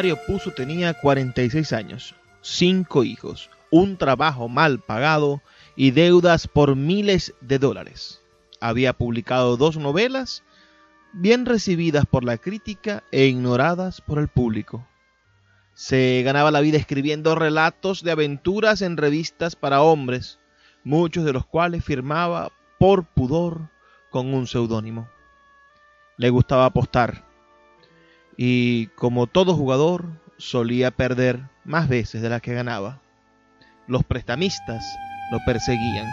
Mario Puzo tenía 46 años, cinco hijos, un trabajo mal pagado y deudas por miles de dólares. Había publicado dos novelas bien recibidas por la crítica e ignoradas por el público. Se ganaba la vida escribiendo relatos de aventuras en revistas para hombres, muchos de los cuales firmaba por pudor con un seudónimo. Le gustaba apostar y como todo jugador solía perder más veces de las que ganaba. Los prestamistas lo perseguían.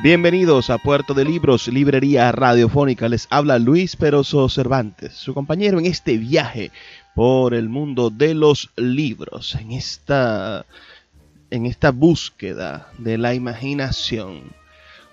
Bienvenidos a Puerto de Libros, Librería Radiofónica. Les habla Luis Peroso Cervantes, su compañero en este viaje por el mundo de los libros, en esta, en esta búsqueda de la imaginación.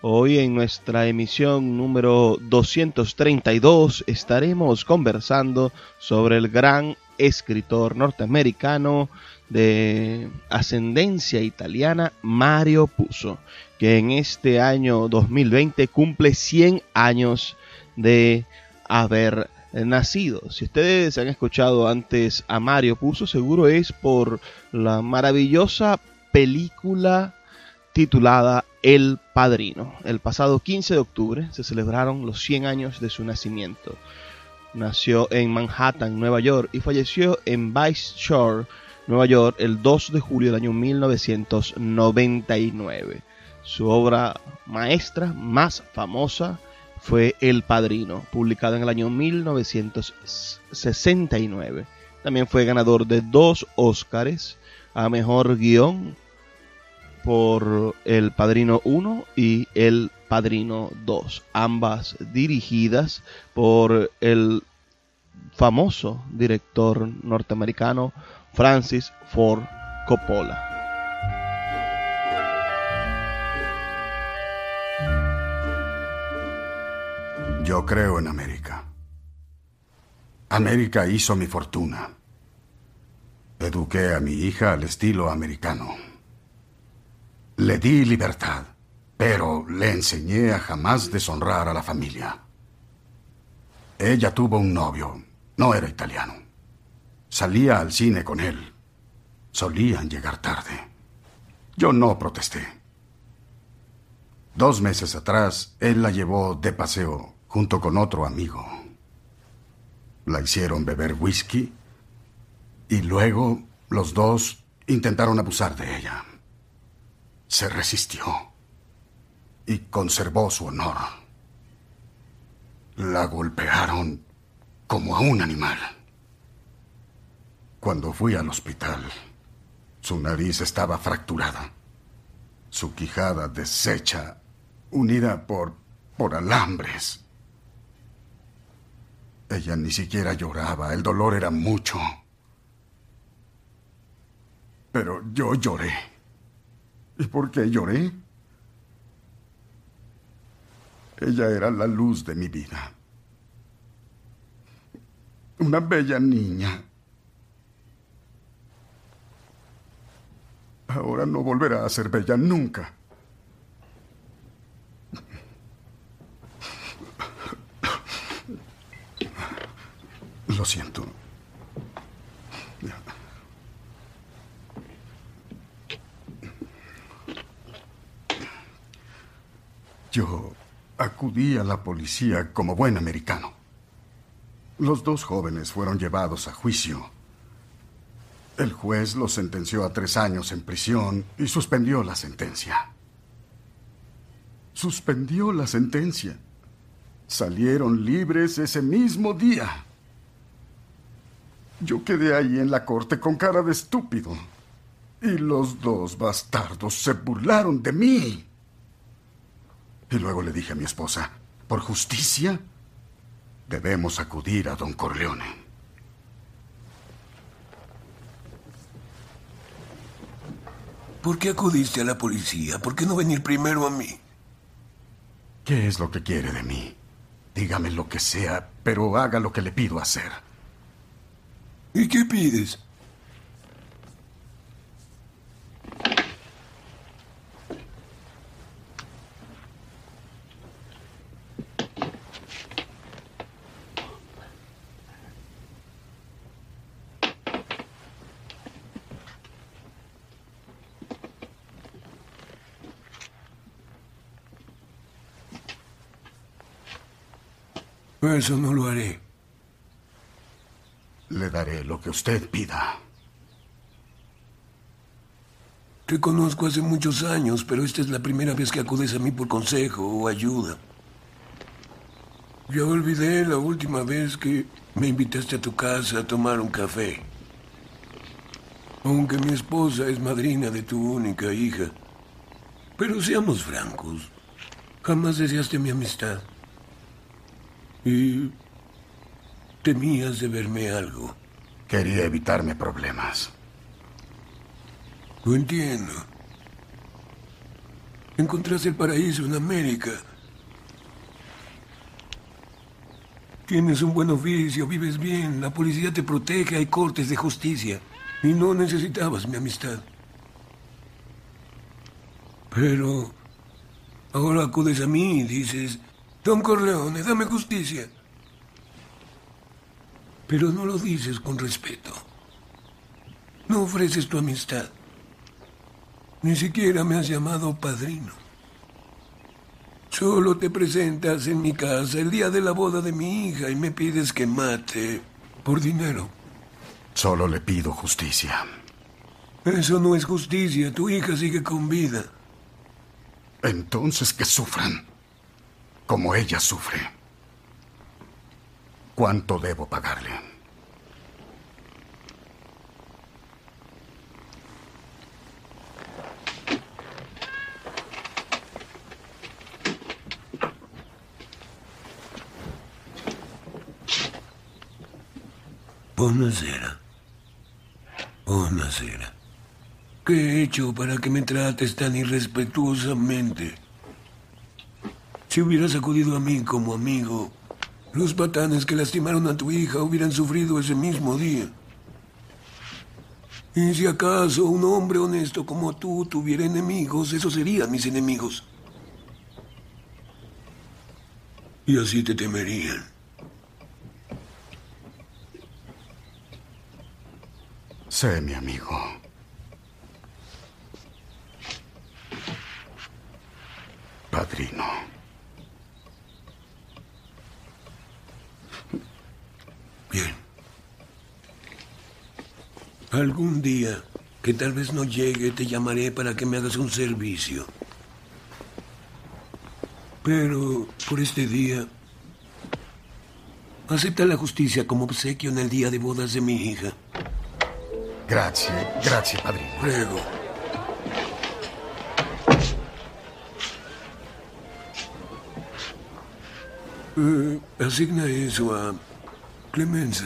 Hoy en nuestra emisión número 232 estaremos conversando sobre el gran escritor norteamericano de ascendencia italiana Mario Puzo que en este año 2020 cumple 100 años de haber nacido. Si ustedes han escuchado antes a Mario Puzo, seguro es por la maravillosa película titulada El Padrino. El pasado 15 de octubre se celebraron los 100 años de su nacimiento. Nació en Manhattan, Nueva York, y falleció en Vice Shore, Nueva York, el 2 de julio del año 1999. Su obra maestra más famosa fue El Padrino, publicado en el año 1969. También fue ganador de dos Óscares a Mejor Guión por El Padrino 1 y El Padrino 2, ambas dirigidas por el famoso director norteamericano Francis Ford Coppola. Yo creo en América. América hizo mi fortuna. Eduqué a mi hija al estilo americano. Le di libertad, pero le enseñé a jamás deshonrar a la familia. Ella tuvo un novio, no era italiano. Salía al cine con él. Solían llegar tarde. Yo no protesté. Dos meses atrás, él la llevó de paseo junto con otro amigo. La hicieron beber whisky y luego los dos intentaron abusar de ella. Se resistió y conservó su honor. La golpearon como a un animal. Cuando fui al hospital, su nariz estaba fracturada, su quijada deshecha, unida por, por alambres. Ella ni siquiera lloraba, el dolor era mucho. Pero yo lloré. ¿Y por qué lloré? Ella era la luz de mi vida. Una bella niña. Ahora no volverá a ser bella nunca. Lo siento. Yo acudí a la policía como buen americano. Los dos jóvenes fueron llevados a juicio. El juez los sentenció a tres años en prisión y suspendió la sentencia. Suspendió la sentencia. Salieron libres ese mismo día. Yo quedé ahí en la corte con cara de estúpido. Y los dos bastardos se burlaron de mí. Y luego le dije a mi esposa, por justicia, debemos acudir a don Corleone. ¿Por qué acudiste a la policía? ¿Por qué no venir primero a mí? ¿Qué es lo que quiere de mí? Dígame lo que sea, pero haga lo que le pido hacer. ¿Y qué pides? Eso no lo haré. Daré lo que usted pida. Te conozco hace muchos años, pero esta es la primera vez que acudes a mí por consejo o ayuda. Ya olvidé la última vez que me invitaste a tu casa a tomar un café. Aunque mi esposa es madrina de tu única hija. Pero seamos francos, jamás deseaste mi amistad. Y temías de verme algo. Quería evitarme problemas. Lo entiendo. Encontraste el paraíso en América. Tienes un buen oficio, vives bien, la policía te protege, hay cortes de justicia. Y no necesitabas mi amistad. Pero ahora acudes a mí y dices, Don Corleone, dame justicia. Pero no lo dices con respeto. No ofreces tu amistad. Ni siquiera me has llamado padrino. Solo te presentas en mi casa el día de la boda de mi hija y me pides que mate por dinero. Solo le pido justicia. Eso no es justicia. Tu hija sigue con vida. Entonces que sufran como ella sufre. ¿Cuánto debo pagarle? Buonasera. Buonasera. ¿Qué he hecho para que me trates tan irrespetuosamente? Si hubieras acudido a mí como amigo, los patanes que lastimaron a tu hija hubieran sufrido ese mismo día. Y si acaso un hombre honesto como tú tuviera enemigos, esos serían mis enemigos. Y así te temerían. Sé mi amigo. Padrino. Bien. Algún día, que tal vez no llegue, te llamaré para que me hagas un servicio. Pero por este día, Acepta la justicia como obsequio en el día de bodas de mi hija. Gracias, gracias, padrino. Prego. Eh, asigna eso a Clemenza.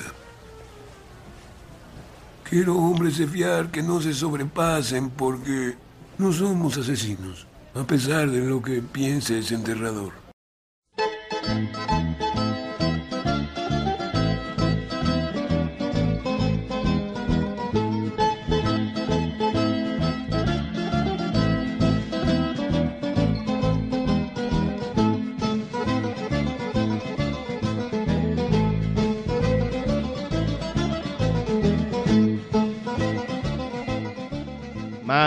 Quiero hombres de fiar que no se sobrepasen porque no somos asesinos, a pesar de lo que piense ese enterrador.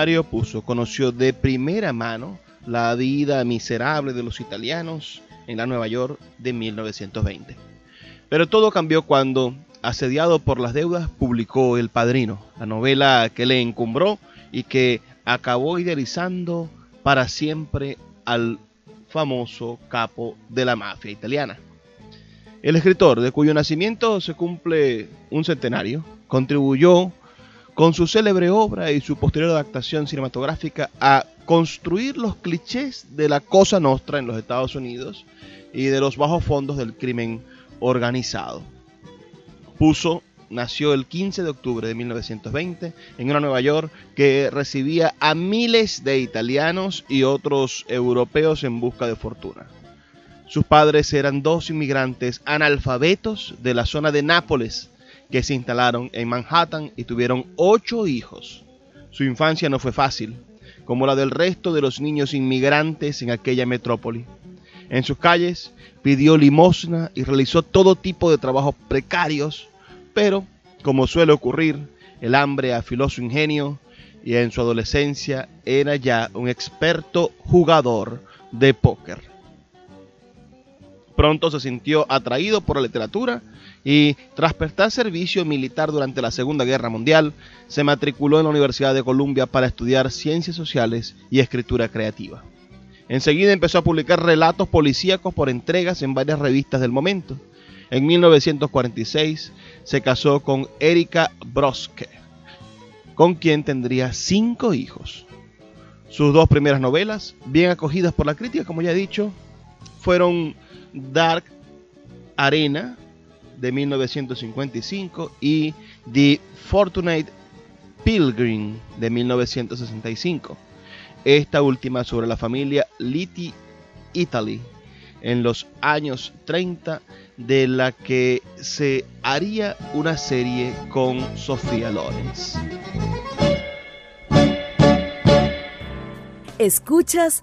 Mario Puzo conoció de primera mano la vida miserable de los italianos en la Nueva York de 1920. Pero todo cambió cuando, asediado por las deudas, publicó El Padrino, la novela que le encumbró y que acabó idealizando para siempre al famoso capo de la mafia italiana. El escritor, de cuyo nacimiento se cumple un centenario, contribuyó con su célebre obra y su posterior adaptación cinematográfica a construir los clichés de la Cosa Nostra en los Estados Unidos y de los bajos fondos del crimen organizado. Puso nació el 15 de octubre de 1920 en una Nueva York que recibía a miles de italianos y otros europeos en busca de fortuna. Sus padres eran dos inmigrantes analfabetos de la zona de Nápoles, que se instalaron en Manhattan y tuvieron ocho hijos. Su infancia no fue fácil, como la del resto de los niños inmigrantes en aquella metrópoli. En sus calles pidió limosna y realizó todo tipo de trabajos precarios, pero, como suele ocurrir, el hambre afiló su ingenio y en su adolescencia era ya un experto jugador de póker. Pronto se sintió atraído por la literatura y tras prestar servicio militar durante la Segunda Guerra Mundial, se matriculó en la Universidad de Columbia para estudiar ciencias sociales y escritura creativa. Enseguida empezó a publicar relatos policíacos por entregas en varias revistas del momento. En 1946 se casó con Erika Broske, con quien tendría cinco hijos. Sus dos primeras novelas, bien acogidas por la crítica, como ya he dicho, fueron Dark Arena de 1955 y The Fortunate Pilgrim de 1965. Esta última sobre la familia Litti Italy en los años 30 de la que se haría una serie con Sofía Lorenz. Escuchas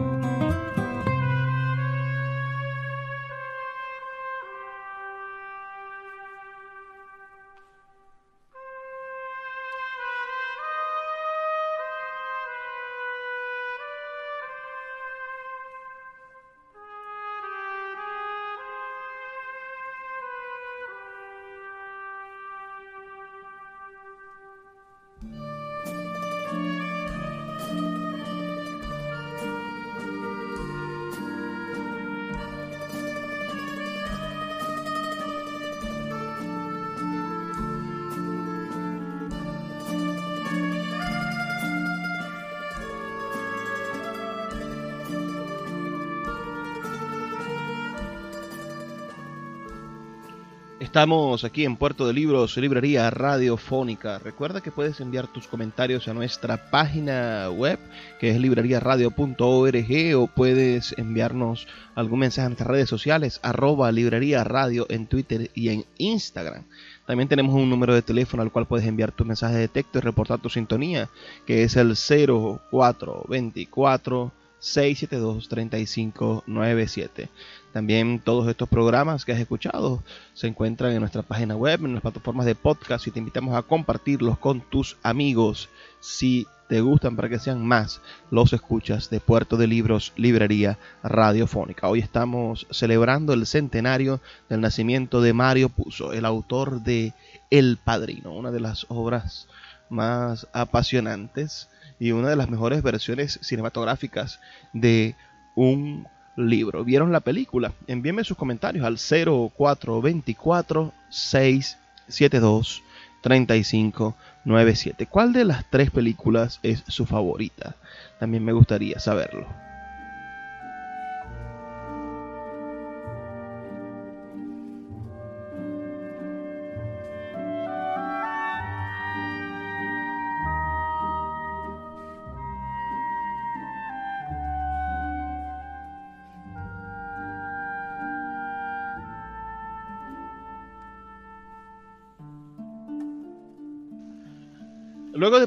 Estamos aquí en Puerto de Libros, Librería Radiofónica. Recuerda que puedes enviar tus comentarios a nuestra página web, que es libreriaradio.org, o puedes enviarnos algún mensaje en nuestras redes sociales, arroba Librería Radio en Twitter y en Instagram. También tenemos un número de teléfono al cual puedes enviar tus mensajes de texto y reportar tu sintonía, que es el 0424 672-3597. También todos estos programas que has escuchado se encuentran en nuestra página web, en las plataformas de podcast y te invitamos a compartirlos con tus amigos si te gustan para que sean más los escuchas de Puerto de Libros, Librería Radiofónica. Hoy estamos celebrando el centenario del nacimiento de Mario Puzo, el autor de El Padrino, una de las obras más apasionantes y una de las mejores versiones cinematográficas de un libro. ¿Vieron la película? Envíenme sus comentarios al 0424 672 3597. ¿Cuál de las tres películas es su favorita? También me gustaría saberlo.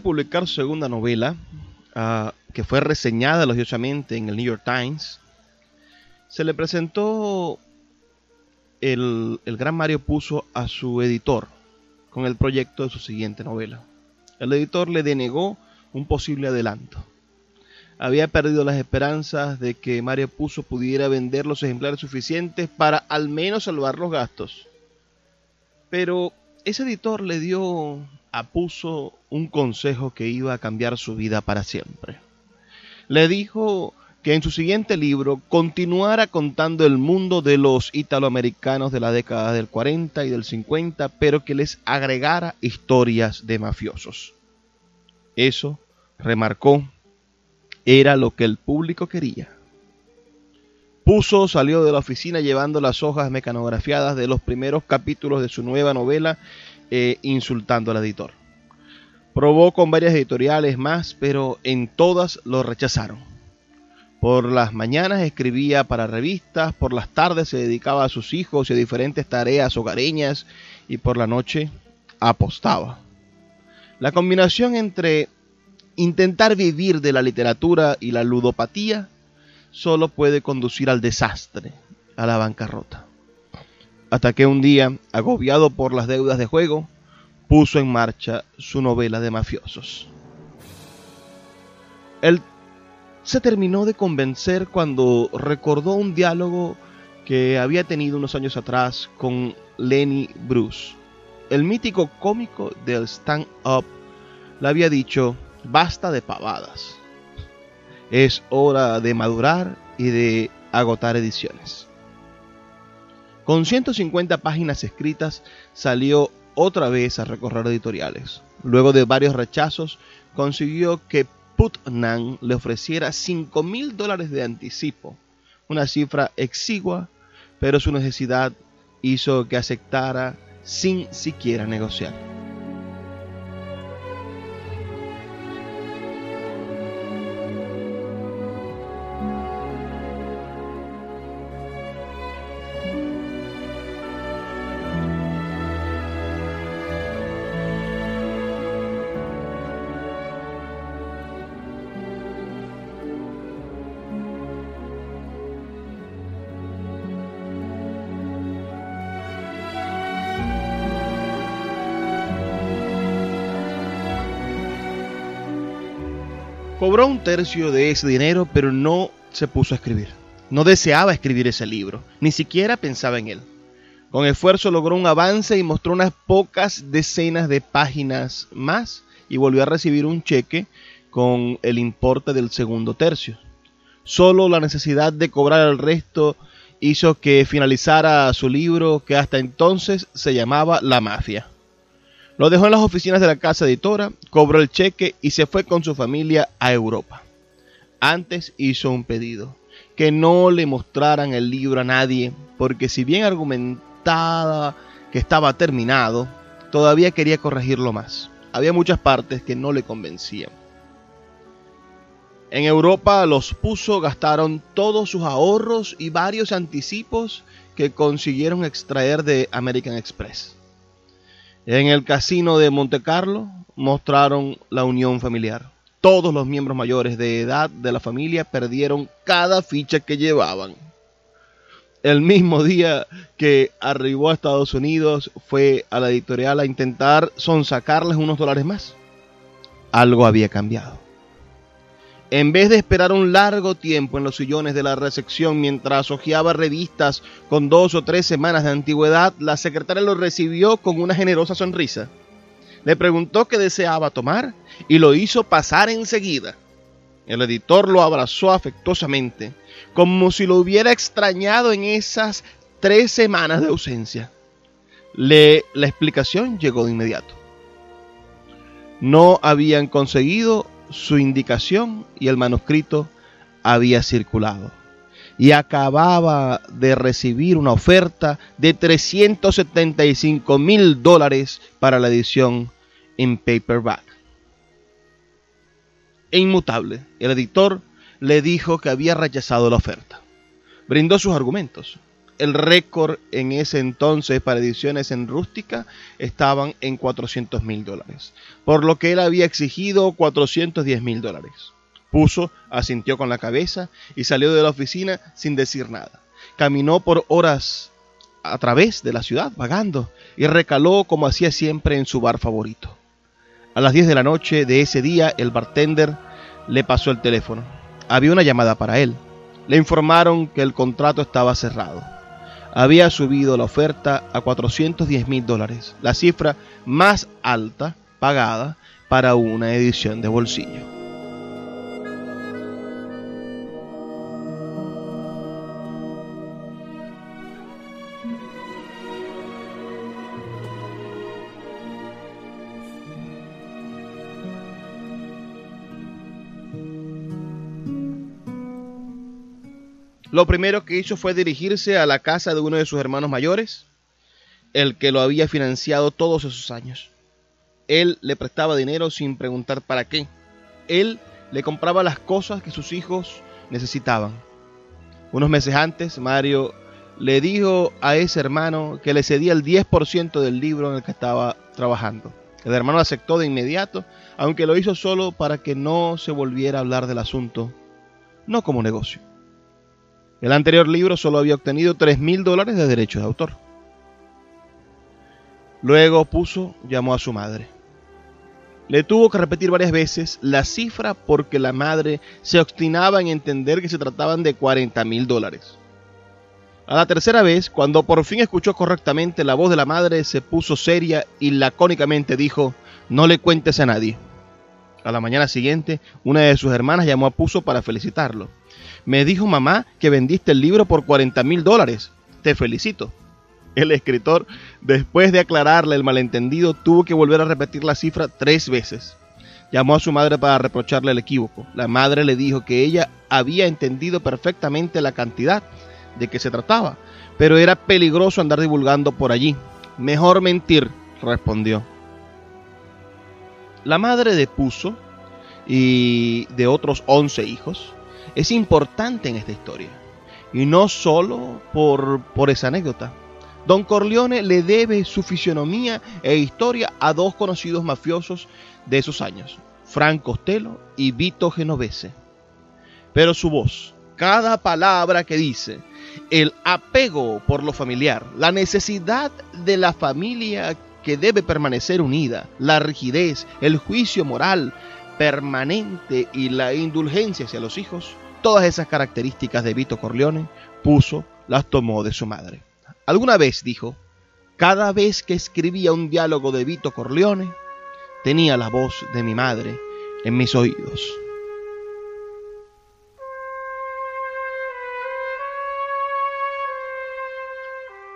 Publicar su segunda novela, uh, que fue reseñada elogiosamente en el New York Times, se le presentó el, el, gran Mario Puzo a su editor con el proyecto de su siguiente novela. El editor le denegó un posible adelanto. Había perdido las esperanzas de que Mario Puzo pudiera vender los ejemplares suficientes para al menos salvar los gastos. Pero ese editor le dio apuso un consejo que iba a cambiar su vida para siempre. Le dijo que en su siguiente libro continuara contando el mundo de los italoamericanos de la década del 40 y del 50, pero que les agregara historias de mafiosos. Eso, remarcó, era lo que el público quería. Puso salió de la oficina llevando las hojas mecanografiadas de los primeros capítulos de su nueva novela eh, insultando al editor. Probó con varias editoriales más, pero en todas lo rechazaron. Por las mañanas escribía para revistas, por las tardes se dedicaba a sus hijos y a diferentes tareas hogareñas y por la noche apostaba. La combinación entre intentar vivir de la literatura y la ludopatía solo puede conducir al desastre, a la bancarrota hasta que un día, agobiado por las deudas de juego, puso en marcha su novela de mafiosos. Él se terminó de convencer cuando recordó un diálogo que había tenido unos años atrás con Lenny Bruce. El mítico cómico del stand-up le había dicho, basta de pavadas. Es hora de madurar y de agotar ediciones. Con 150 páginas escritas, salió otra vez a recorrer editoriales. Luego de varios rechazos, consiguió que Putnam le ofreciera 5 mil dólares de anticipo, una cifra exigua, pero su necesidad hizo que aceptara sin siquiera negociar. Cobró un tercio de ese dinero, pero no se puso a escribir. No deseaba escribir ese libro, ni siquiera pensaba en él. Con esfuerzo logró un avance y mostró unas pocas decenas de páginas más y volvió a recibir un cheque con el importe del segundo tercio. Solo la necesidad de cobrar el resto hizo que finalizara su libro que hasta entonces se llamaba La Mafia. Lo dejó en las oficinas de la casa editora, cobró el cheque y se fue con su familia a Europa. Antes hizo un pedido, que no le mostraran el libro a nadie, porque si bien argumentaba que estaba terminado, todavía quería corregirlo más. Había muchas partes que no le convencían. En Europa los puso, gastaron todos sus ahorros y varios anticipos que consiguieron extraer de American Express. En el casino de Monte Carlo mostraron la unión familiar. todos los miembros mayores de edad de la familia perdieron cada ficha que llevaban. El mismo día que arribó a Estados Unidos fue a la editorial a intentar sonsacarles unos dólares más. Algo había cambiado. En vez de esperar un largo tiempo en los sillones de la recepción mientras hojeaba revistas con dos o tres semanas de antigüedad, la secretaria lo recibió con una generosa sonrisa. Le preguntó qué deseaba tomar y lo hizo pasar enseguida. El editor lo abrazó afectuosamente, como si lo hubiera extrañado en esas tres semanas de ausencia. Le, la explicación llegó de inmediato. No habían conseguido su indicación y el manuscrito había circulado. Y acababa de recibir una oferta de 375 mil dólares para la edición en paperback. E inmutable, el editor le dijo que había rechazado la oferta. Brindó sus argumentos. El récord en ese entonces para ediciones en rústica estaban en 400 mil dólares, por lo que él había exigido 410 mil dólares. Puso, asintió con la cabeza y salió de la oficina sin decir nada. Caminó por horas a través de la ciudad, vagando, y recaló como hacía siempre en su bar favorito. A las 10 de la noche de ese día, el bartender le pasó el teléfono. Había una llamada para él. Le informaron que el contrato estaba cerrado. Había subido la oferta a 410 mil dólares, la cifra más alta pagada para una edición de bolsillo. Lo primero que hizo fue dirigirse a la casa de uno de sus hermanos mayores, el que lo había financiado todos esos años. Él le prestaba dinero sin preguntar para qué. Él le compraba las cosas que sus hijos necesitaban. Unos meses antes, Mario le dijo a ese hermano que le cedía el 10% del libro en el que estaba trabajando. El hermano aceptó de inmediato, aunque lo hizo solo para que no se volviera a hablar del asunto, no como negocio. El anterior libro solo había obtenido 3 mil dólares de derechos de autor. Luego puso, llamó a su madre. Le tuvo que repetir varias veces la cifra porque la madre se obstinaba en entender que se trataban de 40 mil dólares. A la tercera vez, cuando por fin escuchó correctamente la voz de la madre, se puso seria y lacónicamente dijo, no le cuentes a nadie. A la mañana siguiente, una de sus hermanas llamó a Puso para felicitarlo. Me dijo mamá que vendiste el libro por 40 mil dólares. Te felicito. El escritor, después de aclararle el malentendido, tuvo que volver a repetir la cifra tres veces. Llamó a su madre para reprocharle el equívoco. La madre le dijo que ella había entendido perfectamente la cantidad de que se trataba, pero era peligroso andar divulgando por allí. Mejor mentir, respondió. La madre de Puso y de otros 11 hijos es importante en esta historia. Y no solo por, por esa anécdota. Don Corleone le debe su fisionomía e historia a dos conocidos mafiosos de esos años, Frank Costello y Vito Genovese. Pero su voz, cada palabra que dice, el apego por lo familiar, la necesidad de la familia que debe permanecer unida, la rigidez, el juicio moral permanente y la indulgencia hacia los hijos, Todas esas características de Vito Corleone puso, las tomó de su madre. Alguna vez dijo, cada vez que escribía un diálogo de Vito Corleone, tenía la voz de mi madre en mis oídos.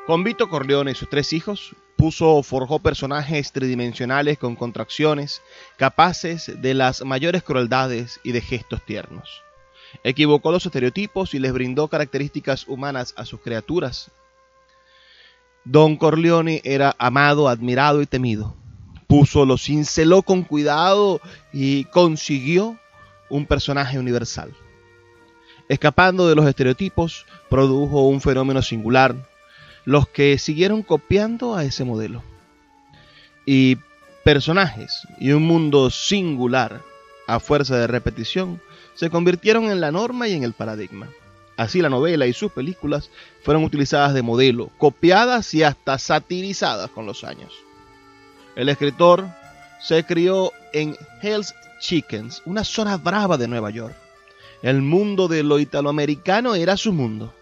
Con Vito Corleone y sus tres hijos, puso forjó personajes tridimensionales con contracciones, capaces de las mayores crueldades y de gestos tiernos. Equivocó los estereotipos y les brindó características humanas a sus criaturas. Don Corleone era amado, admirado y temido. Puso, lo cinceló con cuidado y consiguió un personaje universal. Escapando de los estereotipos, produjo un fenómeno singular, los que siguieron copiando a ese modelo. Y personajes y un mundo singular a fuerza de repetición, se convirtieron en la norma y en el paradigma. Así la novela y sus películas fueron utilizadas de modelo, copiadas y hasta satirizadas con los años. El escritor se crió en Hell's Chickens, una zona brava de Nueva York. El mundo de lo italoamericano era su mundo,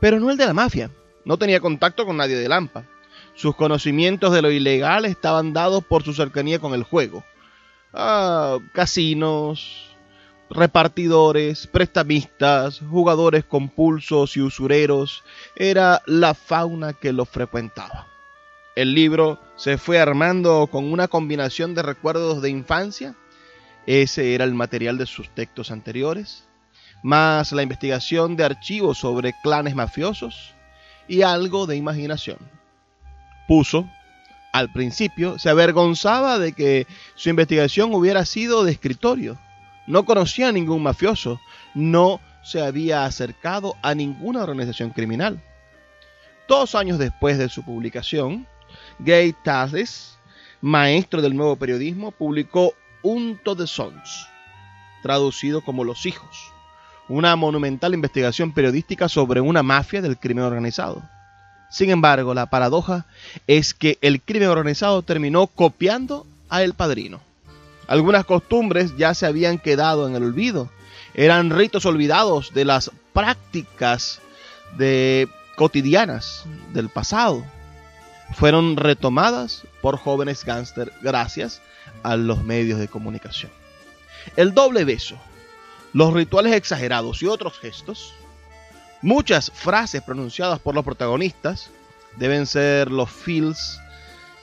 pero no el de la mafia. No tenía contacto con nadie de Lampa. Sus conocimientos de lo ilegal estaban dados por su cercanía con el juego. Ah, casinos, repartidores, prestamistas, jugadores compulsos y usureros, era la fauna que los frecuentaba. El libro se fue armando con una combinación de recuerdos de infancia, ese era el material de sus textos anteriores, más la investigación de archivos sobre clanes mafiosos y algo de imaginación. Puso, al principio, se avergonzaba de que su investigación hubiera sido de escritorio. No conocía a ningún mafioso, no se había acercado a ninguna organización criminal. Dos años después de su publicación, Gay Tassis, maestro del nuevo periodismo, publicó Unto the Sons, traducido como Los Hijos, una monumental investigación periodística sobre una mafia del crimen organizado. Sin embargo, la paradoja es que el crimen organizado terminó copiando a El Padrino. Algunas costumbres ya se habían quedado en el olvido. Eran ritos olvidados de las prácticas de cotidianas del pasado. Fueron retomadas por jóvenes gángster gracias a los medios de comunicación. El doble beso, los rituales exagerados y otros gestos, muchas frases pronunciadas por los protagonistas, deben ser los feels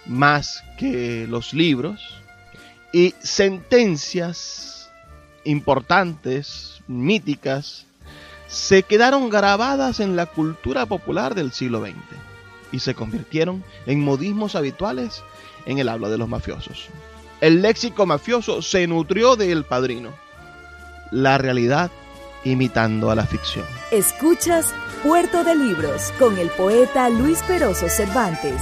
más que los libros, y sentencias importantes, míticas, se quedaron grabadas en la cultura popular del siglo XX y se convirtieron en modismos habituales en el habla de los mafiosos. El léxico mafioso se nutrió del padrino. La realidad imitando a la ficción. Escuchas Puerto de Libros con el poeta Luis Peroso Cervantes.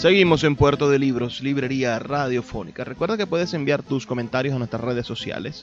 Seguimos en Puerto de Libros, Librería Radiofónica. Recuerda que puedes enviar tus comentarios a nuestras redes sociales,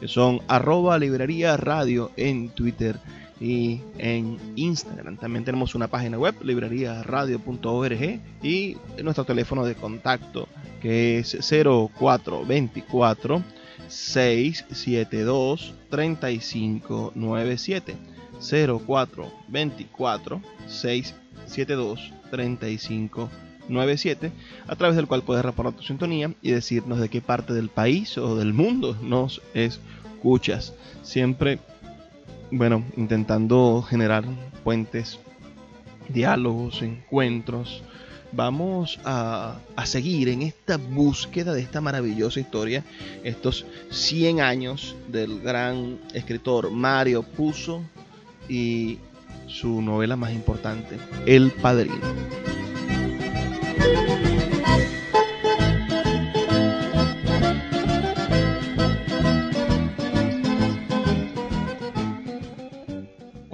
que son arroba librería radio en Twitter y en Instagram. También tenemos una página web, libreriaradio.org y nuestro teléfono de contacto, que es 0424 672 3597. 0424 672 3597 97, a través del cual puedes reportar tu sintonía y decirnos de qué parte del país o del mundo nos escuchas. Siempre, bueno, intentando generar puentes, diálogos, encuentros. Vamos a, a seguir en esta búsqueda de esta maravillosa historia, estos 100 años del gran escritor Mario Puzo y su novela más importante, El Padrino.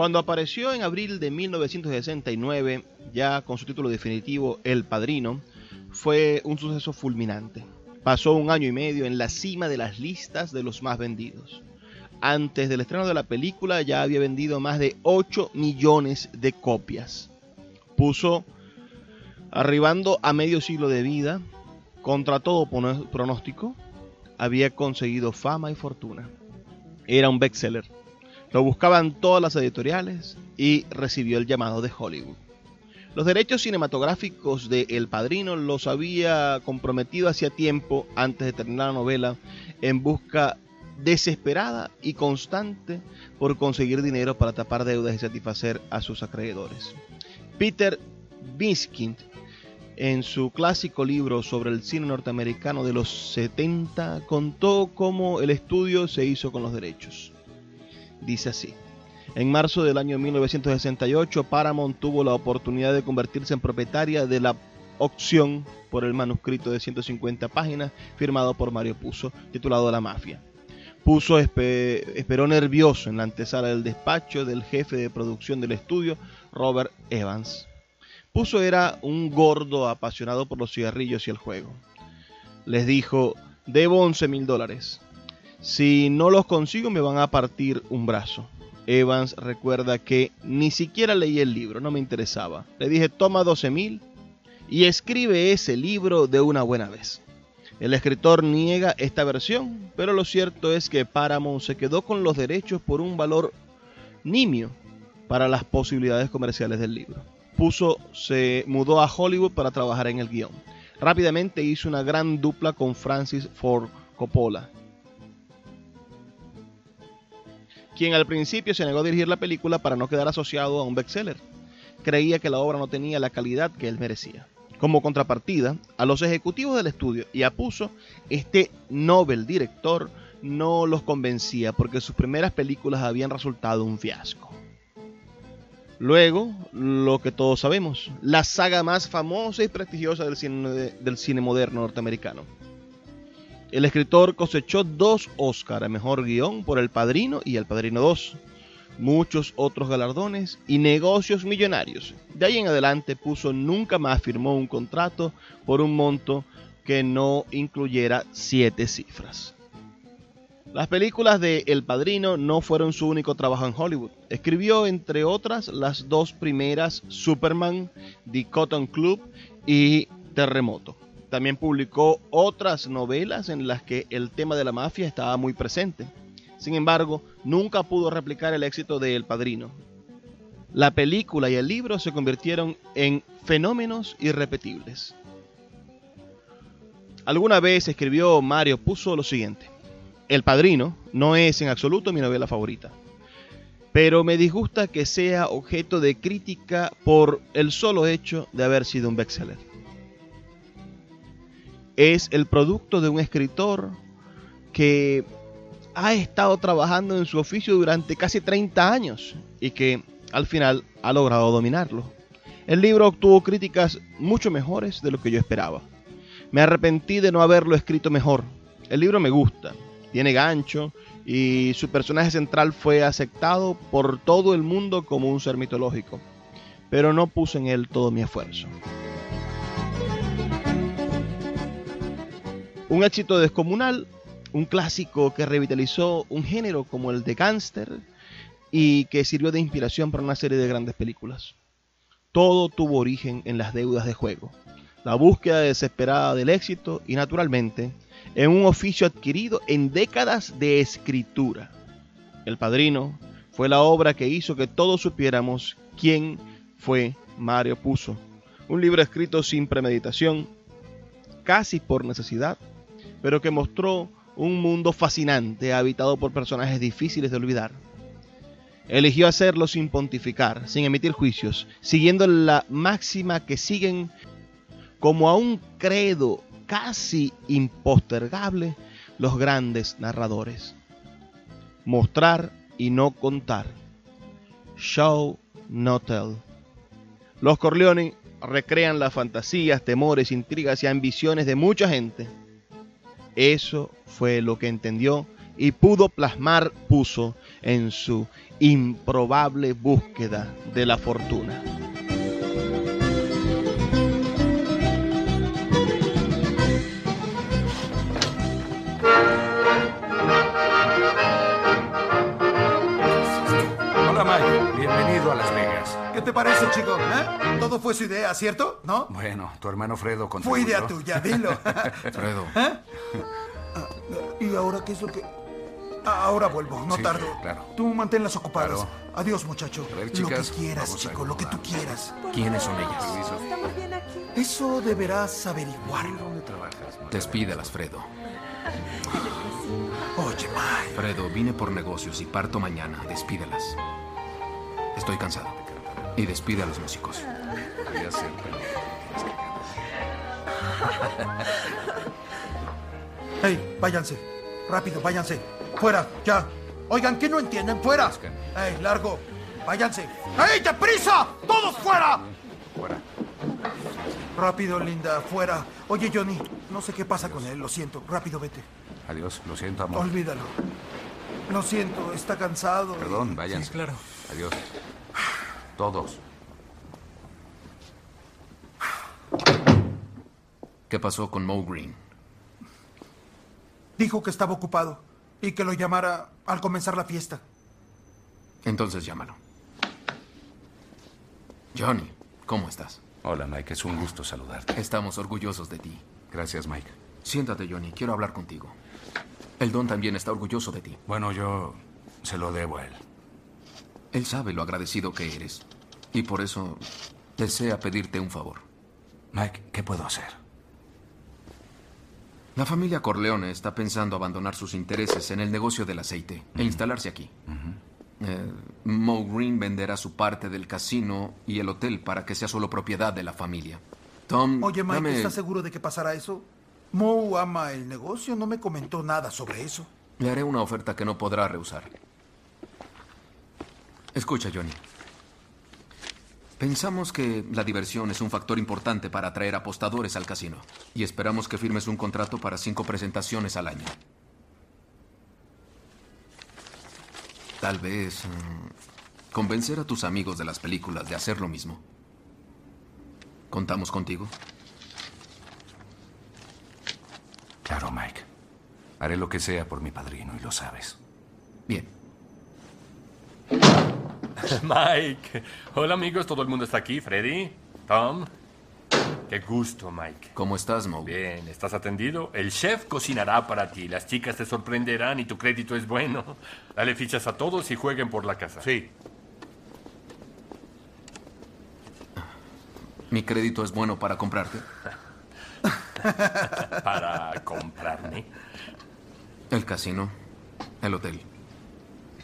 Cuando apareció en abril de 1969, ya con su título definitivo El Padrino, fue un suceso fulminante. Pasó un año y medio en la cima de las listas de los más vendidos. Antes del estreno de la película ya había vendido más de 8 millones de copias. Puso, arribando a medio siglo de vida, contra todo pronóstico, había conseguido fama y fortuna. Era un bestseller lo buscaban todas las editoriales y recibió el llamado de Hollywood. Los derechos cinematográficos de El Padrino los había comprometido hacía tiempo antes de terminar la novela en busca desesperada y constante por conseguir dinero para tapar deudas y satisfacer a sus acreedores. Peter Biskind en su clásico libro sobre el cine norteamericano de los 70, contó cómo el estudio se hizo con los derechos. Dice así. En marzo del año 1968, Paramount tuvo la oportunidad de convertirse en propietaria de la opción por el manuscrito de 150 páginas firmado por Mario Puzo, titulado La Mafia. Puzo esperó nervioso en la antesala del despacho del jefe de producción del estudio, Robert Evans. Puzo era un gordo apasionado por los cigarrillos y el juego. Les dijo, debo 11 mil dólares. Si no los consigo me van a partir un brazo. Evans recuerda que ni siquiera leí el libro, no me interesaba. Le dije, toma 12 mil y escribe ese libro de una buena vez. El escritor niega esta versión, pero lo cierto es que Paramount se quedó con los derechos por un valor nimio para las posibilidades comerciales del libro. Puso se mudó a Hollywood para trabajar en el guion. Rápidamente hizo una gran dupla con Francis Ford Coppola, quien al principio se negó a dirigir la película para no quedar asociado a un bestseller. Creía que la obra no tenía la calidad que él merecía. Como contrapartida, a los ejecutivos del estudio y a Puzo, este Nobel director no los convencía porque sus primeras películas habían resultado un fiasco. Luego, lo que todos sabemos, la saga más famosa y prestigiosa del cine, moderno norteamericano. El escritor cosechó dos Oscars a Mejor Guión por El Padrino y El Padrino 2 muchos otros galardones y negocios millonarios. De ahí en adelante puso nunca más firmó un contrato por un monto que no incluyera siete cifras. Las películas de El Padrino no fueron su único trabajo en Hollywood. Escribió, entre otras, las dos primeras Superman, The Cotton Club y Terremoto. También publicó otras novelas en las que el tema de la mafia estaba muy presente. Sin embargo, nunca pudo replicar el éxito de El Padrino. La película y el libro se convirtieron en fenómenos irrepetibles. Alguna vez escribió Mario Puzo lo siguiente. El Padrino no es en absoluto mi novela favorita, pero me disgusta que sea objeto de crítica por el solo hecho de haber sido un bestseller. Es el producto de un escritor que ha estado trabajando en su oficio durante casi 30 años y que al final ha logrado dominarlo. El libro obtuvo críticas mucho mejores de lo que yo esperaba. Me arrepentí de no haberlo escrito mejor. El libro me gusta, tiene gancho y su personaje central fue aceptado por todo el mundo como un ser mitológico, pero no puse en él todo mi esfuerzo. Un éxito descomunal un clásico que revitalizó un género como el de gángster y que sirvió de inspiración para una serie de grandes películas. Todo tuvo origen en las deudas de juego, la búsqueda desesperada del éxito y naturalmente en un oficio adquirido en décadas de escritura. El Padrino fue la obra que hizo que todos supiéramos quién fue Mario Puzo, un libro escrito sin premeditación, casi por necesidad, pero que mostró un mundo fascinante habitado por personajes difíciles de olvidar. Eligió hacerlo sin pontificar, sin emitir juicios, siguiendo la máxima que siguen como a un credo casi impostergable los grandes narradores. Mostrar y no contar. Show, no tell. Los Corleone recrean las fantasías, temores, intrigas y ambiciones de mucha gente. Eso fue lo que entendió y pudo plasmar puso en su improbable búsqueda de la fortuna. ¿Qué te parece, chico? ¿Eh? Todo fue su idea, ¿cierto? ¿No? Bueno, tu hermano Fredo Fue idea tuya, dilo. Fredo. ¿Eh? ¿Y ahora qué es lo que.? Ahora vuelvo, no Sí, tardo. claro. Tú manténlas ocupadas. Claro. Adiós, muchacho. A ver, lo que quieras, chico, lo que tú quieras. ¿Quiénes son ellas? ¿Estamos bien aquí? Eso deberás averiguarlo. ¿Dónde trabajas? Despídelas, Fredo. Oye, Mike. Fredo, vine por negocios y parto mañana. Despídelas. Estoy cansado. Y despide a los músicos. Podría ser, pero tienes que ganar. ¡Ey, váyanse! Rápido, váyanse. Fuera, ya. Oigan, ¿qué no entienden? ¡Fuera! ¡Ey, largo! ¡Váyanse! ¡Ey, deprisa! ¡Todos fuera! Fuera. Rápido, Linda, fuera. Oye, Johnny, no sé qué pasa con él, lo siento. Rápido, vete. Adiós, lo siento, amor. Olvídalo. Lo siento, está cansado. y- Perdón, váyanse. Sí, claro. Adiós. Todos. ¿Qué pasó con Mo Green? Dijo que estaba ocupado y que lo llamara al comenzar la fiesta. Entonces llámalo. Johnny, ¿cómo estás? Hola, Mike. Es un gusto saludarte. Estamos orgullosos de ti. Gracias, Mike. Siéntate, Johnny. Quiero hablar contigo. El Don también está orgulloso de ti. Bueno, yo se lo debo a él. Él sabe lo agradecido que eres. Y por eso desea pedirte un favor. Mike, ¿qué puedo hacer? La familia Corleone está pensando abandonar sus intereses en el negocio del aceite e instalarse aquí. Eh, Mo Green venderá su parte del casino y el hotel para que sea solo propiedad de la familia. Tom, Oye, Mike, dame- ¿estás seguro de que pasará eso? Moe ama el negocio, no me comentó nada sobre eso. Le haré una oferta que no podrá rehusar. Escucha, Johnny. Pensamos que la diversión es un factor importante para atraer apostadores al casino. Y esperamos que firmes un contrato para cinco presentaciones al año. Tal vez mm, convencer a tus amigos de las películas de hacer lo mismo. ¿Contamos contigo? Claro, Mike. Haré lo que sea por mi padrino y lo sabes. Bien. Mike. Hola amigos, todo el mundo está aquí. Freddy, Tom. Qué gusto, Mike. ¿Cómo estás, Mo? Bien, ¿estás atendido? El chef cocinará para ti. Las chicas te sorprenderán y tu crédito es bueno. Dale fichas a todos y jueguen por la casa. Sí. ¿Mi crédito es bueno para comprarte? Para comprarme. El casino, el hotel.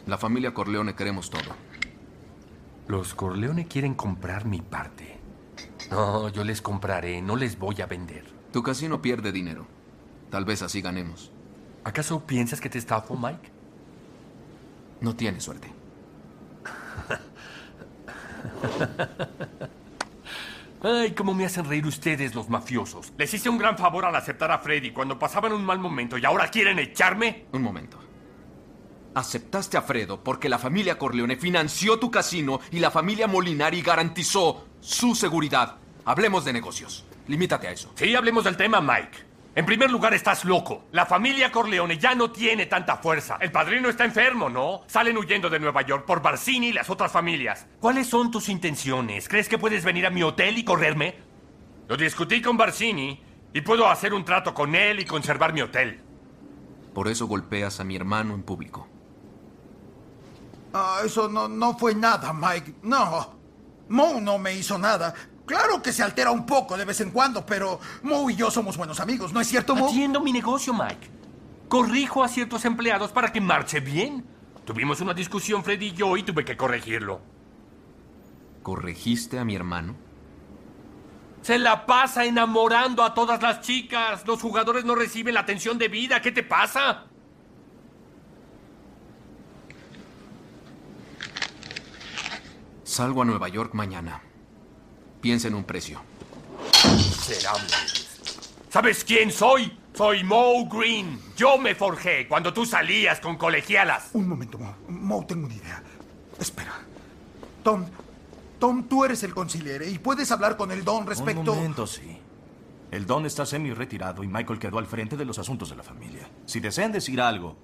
La familia Corleone queremos todo. Los Corleone quieren comprar mi parte. No, yo les compraré, no les voy a vender. Tu casino pierde dinero. Tal vez así ganemos. ¿Acaso piensas que te estafo, Mike? No tienes suerte. Ay, cómo me hacen reír ustedes, los mafiosos. Les hice un gran favor al aceptar a Freddy cuando pasaban un mal momento y ahora quieren echarme. Un momento. Aceptaste a Fredo porque la familia Corleone financió tu casino y la familia Molinari garantizó su seguridad. Hablemos de negocios. Limítate a eso. Sí, hablemos del tema, Mike. En primer lugar, estás loco. La familia Corleone ya no tiene tanta fuerza. El padrino está enfermo, ¿no? Salen huyendo de Nueva York por Barcini y las otras familias. ¿Cuáles son tus intenciones? ¿Crees que puedes venir a mi hotel y correrme? Lo discutí con Barcini y puedo hacer un trato con él y conservar mi hotel. Por eso golpeas a mi hermano en público. Ah, eso no, no fue nada, Mike. No. Moe no me hizo nada. Claro que se altera un poco de vez en cuando, pero Moe y yo somos buenos amigos, ¿no es cierto, Moe? Atiendo mi negocio, Mike. Corrijo a ciertos empleados para que marche bien. Tuvimos una discusión, Freddy y yo, y tuve que corregirlo. ¿Corregiste a mi hermano? Se la pasa enamorando a todas las chicas. Los jugadores no reciben la atención debida. ¿Qué te pasa? Salgo a Nueva York mañana. Piensa en un precio. Miserables. ¿Sabes quién soy? Soy Mo Green. Yo me forjé cuando tú salías con colegialas. Un momento, Moe. Moe, tengo una idea. Espera. Tom, Tom, tú eres el conciliere y puedes hablar con el Don respecto... Un momento, sí. El Don está semi-retirado y Michael quedó al frente de los asuntos de la familia. Si desean decir algo,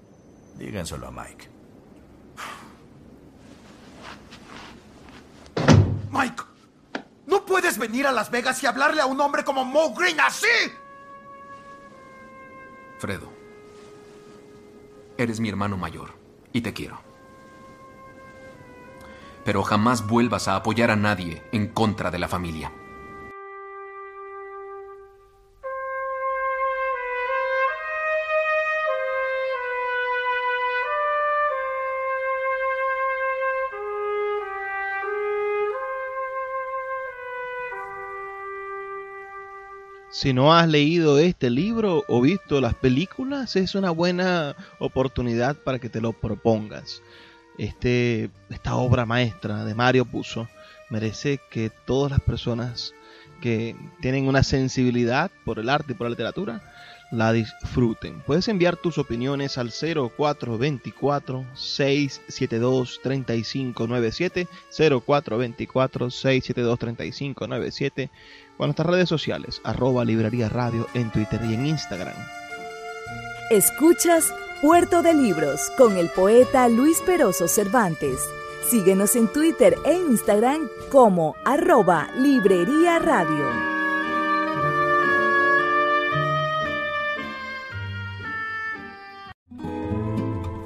díganselo a. Mike, no venir a Las Vegas y hablarle a un hombre como Moe Green así. Fredo, eres mi hermano mayor y te quiero. Pero jamás vuelvas a apoyar a nadie en contra de la familia. Si no has leído este libro o visto las películas, es una buena oportunidad para que te lo propongas. Este, esta obra maestra de Mario Puzo merece que todas las personas que tienen una sensibilidad por el arte y por la literatura la disfruten. Puedes enviar tus opiniones al 0424-672-3597, 0424-672-3597 o nuestras redes sociales, arroba librería radio en Twitter y en Instagram. Escuchas Puerto de Libros con el poeta Luis Peroso Cervantes. Síguenos en Twitter e Instagram como arroba Librería Radio.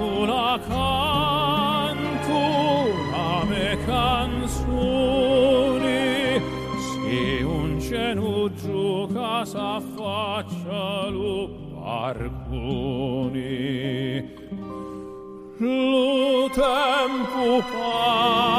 Acula canto a me canzoni. Se un cenu gioca s'affaccia lo barconi. Lo tempo passa,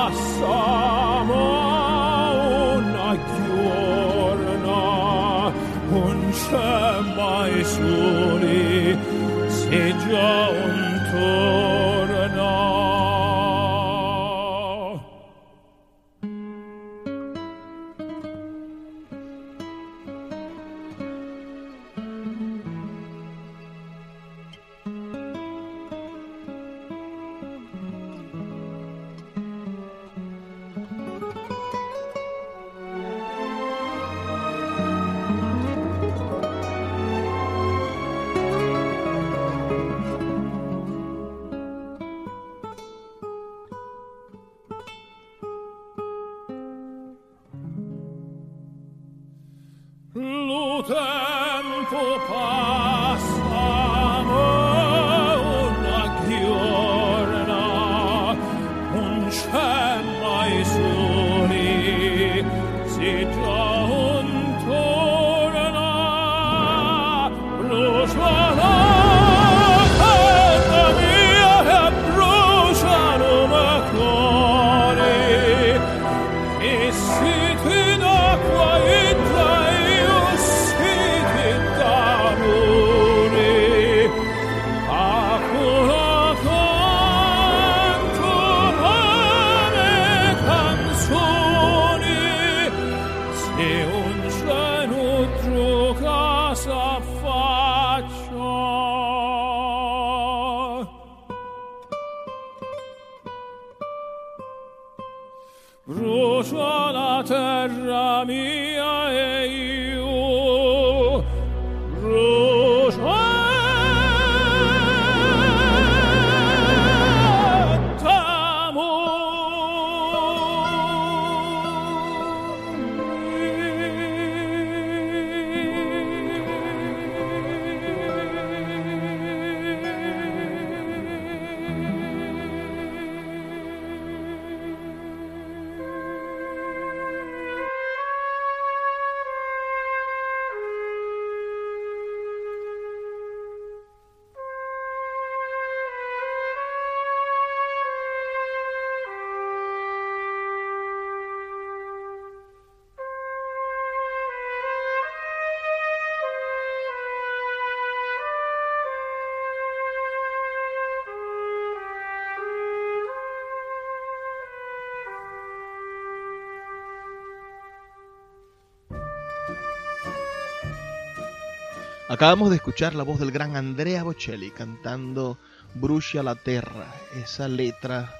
Acabamos de escuchar la voz del gran Andrea Bocelli cantando Brucia la Terra, esa letra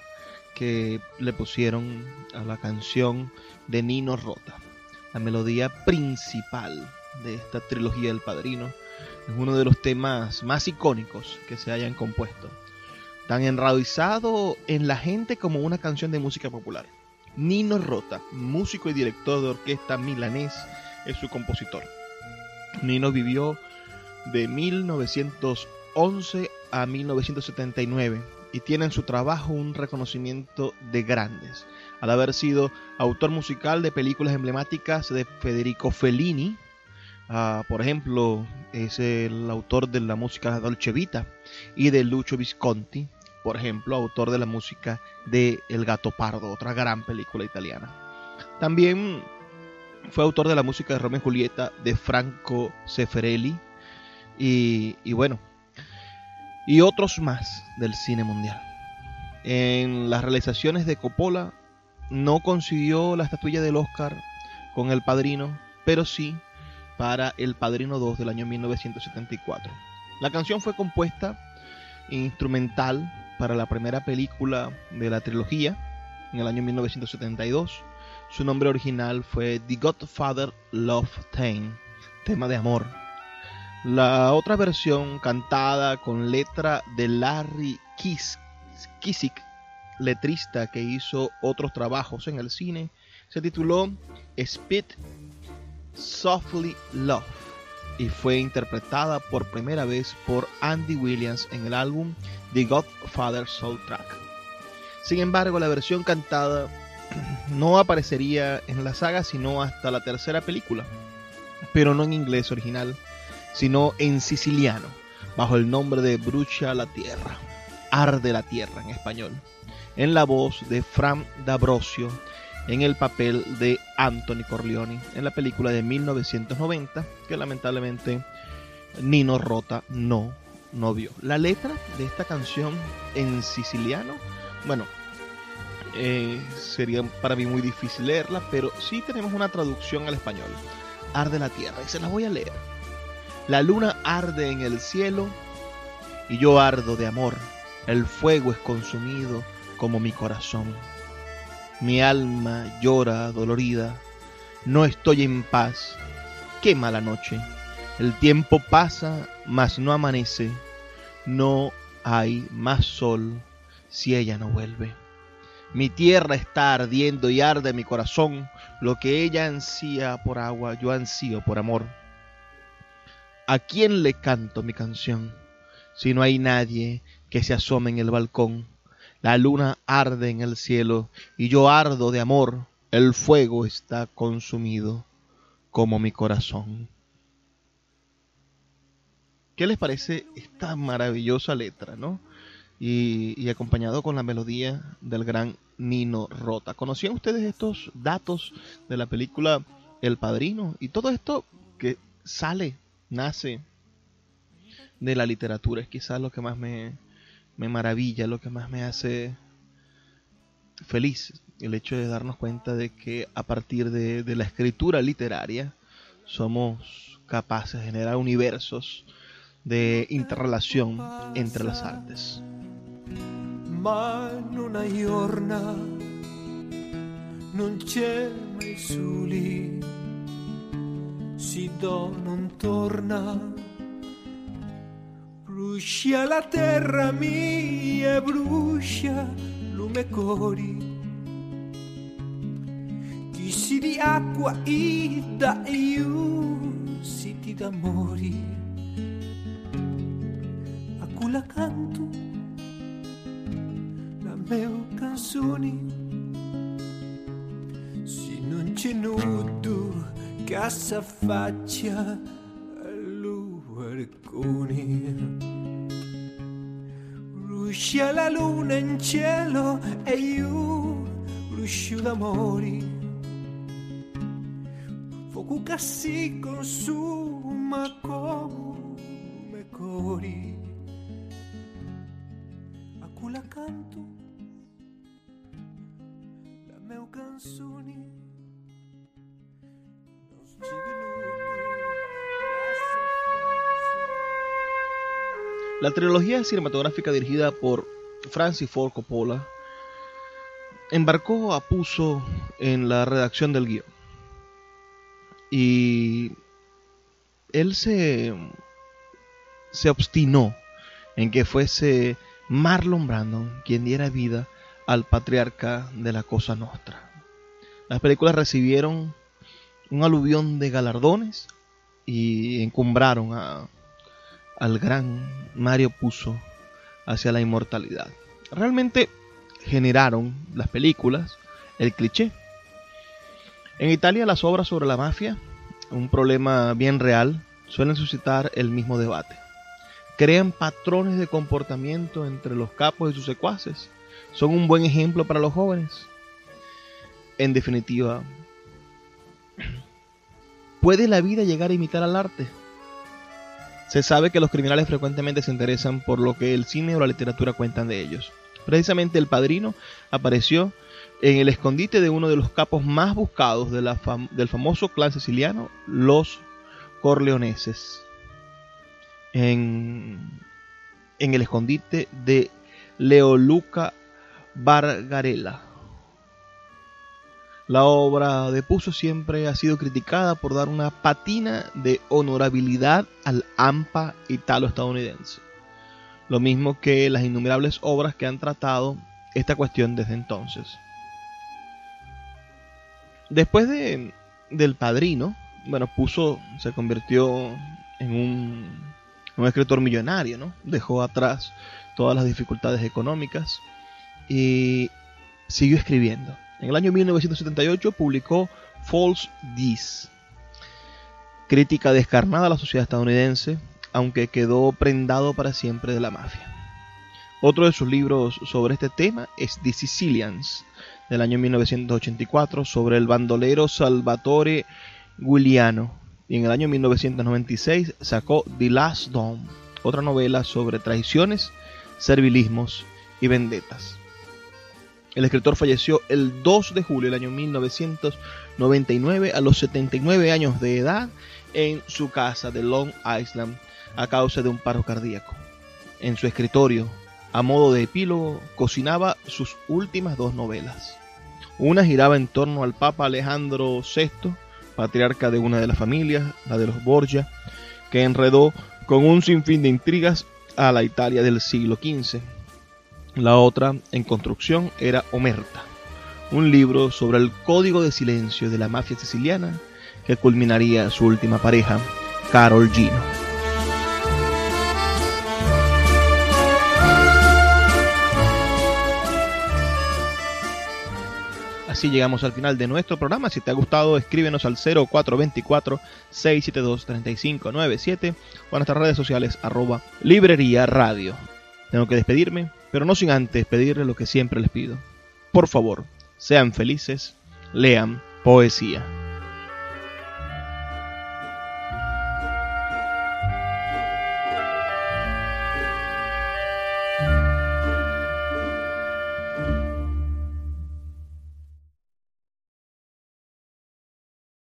que le pusieron a la canción de Nino Rota, la melodía principal de esta trilogía del Padrino. Es uno de los temas más icónicos que se hayan compuesto, tan enraizado en la gente como una canción de música popular. Nino Rota, músico y director de orquesta milanés, es su compositor. Nino vivió de 1911 a 1979 y tiene en su trabajo un reconocimiento de grandes, al haber sido autor musical de películas emblemáticas de Federico Fellini, uh, por ejemplo, es el autor de la música Dolce Vita, y de Lucio Visconti, por ejemplo, autor de la música de El Gato Pardo, otra gran película italiana. También fue autor de la música de Romeo y Julieta de Franco Seferelli, y, bueno, y otros más del cine mundial. En las realizaciones de Coppola no consiguió la estatuilla del Oscar con El Padrino, pero sí para El Padrino 2 del año 1974. La canción fue compuesta instrumental para la primera película de la trilogía en el año 1972. Su nombre original fue The Godfather Love Theme, tema de amor la otra versión cantada con letra de Larry Kissick, letrista que hizo otros trabajos en el cine, se tituló Speed Softly Love y fue interpretada por primera vez por Andy Williams en el álbum The Godfather Soundtrack. Sin embargo, la versión cantada no aparecería en la saga sino hasta la tercera película, pero no en inglés original sino en siciliano, bajo el nombre de Brucia la Tierra, Arde la Tierra en español, en la voz de Fran D'Abrosio, en el papel de Anthony Corleone, en la película de 1990, que lamentablemente Nino Rota no, no vio. La letra de esta canción en siciliano, bueno, eh, sería para mí muy difícil leerla, pero sí tenemos una traducción al español. Arde la tierra, y se la voy a leer. La luna arde en el cielo y yo ardo de amor. El fuego es consumido como mi corazón. Mi alma llora dolorida. No estoy en paz. Qué mala noche. El tiempo pasa, mas no amanece. No hay más sol si ella no vuelve. Mi tierra está ardiendo y arde mi corazón. Lo que ella ansía por agua, yo ansío por amor. ¿A quién le canto mi canción? Si no hay nadie que se asome en el balcón. La luna arde en el cielo y yo ardo de amor. El fuego está consumido como mi corazón. ¿Qué les parece esta maravillosa letra, no? Y, y, acompañado con la melodía del gran Nino Rota. ¿Conocían ustedes estos datos de la película El Padrino? Y todo esto que sale nace de la literatura. Es quizás lo que más me, me maravilla, lo que más me hace feliz. El hecho de darnos cuenta de que a partir de, de la escritura literaria somos capaces de generar universos de interrelación entre las artes. Si do non torna. Brucia la terra mia, brucia lume cori. Chi si di acqua i da io si ti d'amori. A culla canto la mia canzone. Se non c'è nudo che s'affaccia all'uerconi. Ruscia la luna in cielo e io ruscio d'amori. Fuoco che si consuma come cori. A cui canto la mia canzone. La trilogía cinematográfica dirigida por Francis Ford Coppola embarcó a Puzo en la redacción del guion. Y él se, se obstinó en que fuese Marlon Brandon quien diera vida al patriarca de la Cosa Nostra. Las películas recibieron un aluvión de galardones y encumbraron a, al gran Mario Puzo hacia la inmortalidad. Realmente generaron las películas el cliché. En Italia las obras sobre la mafia, un problema bien real, suelen suscitar el mismo debate. Crean patrones de comportamiento entre los capos y sus secuaces. Son un buen ejemplo para los jóvenes. En definitiva, ¿puede la vida llegar a imitar al arte? Se sabe que los criminales frecuentemente se interesan por lo que el cine o la literatura cuentan de ellos. Precisamente el padrino apareció en el escondite de uno de los capos más buscados del famoso clan siciliano, los Corleoneses. En, en el escondite de Leoluca Bargarella. La obra de Puzo siempre ha sido criticada por dar una patina de honorabilidad al AMPA italo-estadounidense lo mismo que las innumerables obras que han tratado esta cuestión desde entonces. Después de, del Padrino, bueno, puso, se convirtió en un, un escritor millonario, ¿no? Dejó atrás todas las dificultades económicas y siguió escribiendo. En el año 1978 publicó False Dis, crítica descarnada a la sociedad estadounidense, aunque quedó prendado para siempre de la mafia. Otro de sus libros sobre este tema es The Sicilians, del año 1984, sobre el bandolero Salvatore Giuliano. Y en el año 1996 sacó The Last Dawn, otra novela sobre traiciones, servilismos y vendetas. El escritor falleció el 2 de julio del año 1999 a los 79 años de edad en su casa de Long Island, a causa de un paro cardíaco. En su escritorio, a modo de epílogo, cocinaba sus últimas dos novelas. Una giraba en torno al Papa Alejandro VI, patriarca de una de las familias, la de los Borgia, que enredó con un sinfín de intrigas a la Italia del siglo XV. La otra, en construcción, era Omerta, un libro sobre el código de silencio de la mafia siciliana que culminaría su última pareja, Carol Gino. Así llegamos al final de nuestro programa. Si te ha gustado, escríbenos al 0424-672-3597 o a nuestras redes sociales arroba librería radio. Tengo que despedirme, pero no sin antes pedirle lo que siempre les pido. Por favor, sean felices, lean poesía.